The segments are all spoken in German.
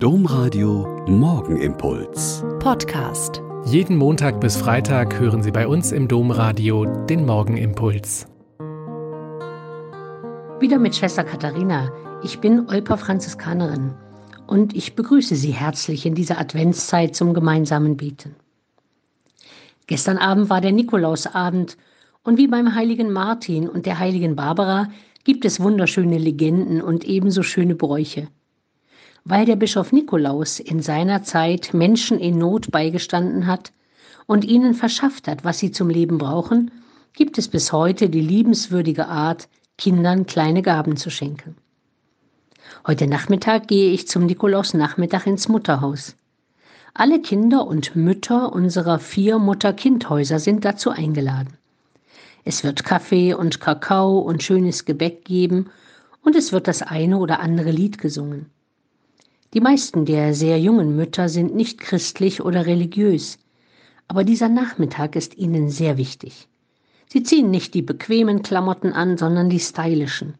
Domradio Morgenimpuls. Podcast. Jeden Montag bis Freitag hören Sie bei uns im Domradio den Morgenimpuls. Wieder mit Schwester Katharina. Ich bin Olpa Franziskanerin und ich begrüße Sie herzlich in dieser Adventszeit zum gemeinsamen Beten. Gestern Abend war der Nikolausabend und wie beim heiligen Martin und der heiligen Barbara gibt es wunderschöne Legenden und ebenso schöne Bräuche. Weil der Bischof Nikolaus in seiner Zeit Menschen in Not beigestanden hat und ihnen verschafft hat, was sie zum Leben brauchen, gibt es bis heute die liebenswürdige Art, Kindern kleine Gaben zu schenken. Heute Nachmittag gehe ich zum Nikolausnachmittag ins Mutterhaus. Alle Kinder und Mütter unserer vier Mutter-Kind-Häuser sind dazu eingeladen. Es wird Kaffee und Kakao und schönes Gebäck geben und es wird das eine oder andere Lied gesungen. Die meisten der sehr jungen Mütter sind nicht christlich oder religiös, aber dieser Nachmittag ist ihnen sehr wichtig. Sie ziehen nicht die bequemen Klamotten an, sondern die stylischen.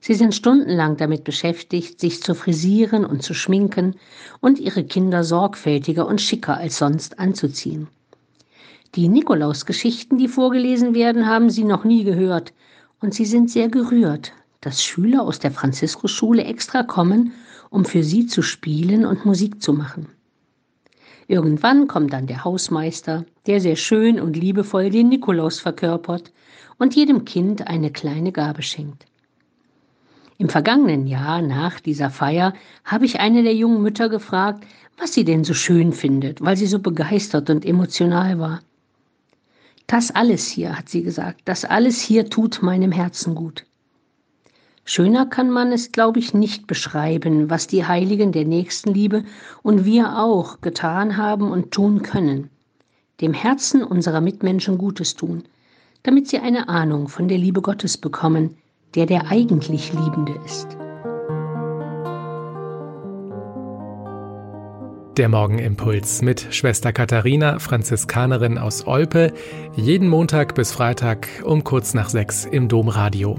Sie sind stundenlang damit beschäftigt, sich zu frisieren und zu schminken und ihre Kinder sorgfältiger und schicker als sonst anzuziehen. Die Nikolausgeschichten, die vorgelesen werden, haben sie noch nie gehört, und sie sind sehr gerührt, dass Schüler aus der Franziskusschule extra kommen, um für sie zu spielen und Musik zu machen. Irgendwann kommt dann der Hausmeister, der sehr schön und liebevoll den Nikolaus verkörpert und jedem Kind eine kleine Gabe schenkt. Im vergangenen Jahr nach dieser Feier habe ich eine der jungen Mütter gefragt, was sie denn so schön findet, weil sie so begeistert und emotional war. Das alles hier, hat sie gesagt, das alles hier tut meinem Herzen gut. Schöner kann man es, glaube ich, nicht beschreiben, was die Heiligen der Nächstenliebe und wir auch getan haben und tun können. Dem Herzen unserer Mitmenschen Gutes tun, damit sie eine Ahnung von der Liebe Gottes bekommen, der der eigentlich Liebende ist. Der Morgenimpuls mit Schwester Katharina, Franziskanerin aus Olpe, jeden Montag bis Freitag um kurz nach sechs im Domradio.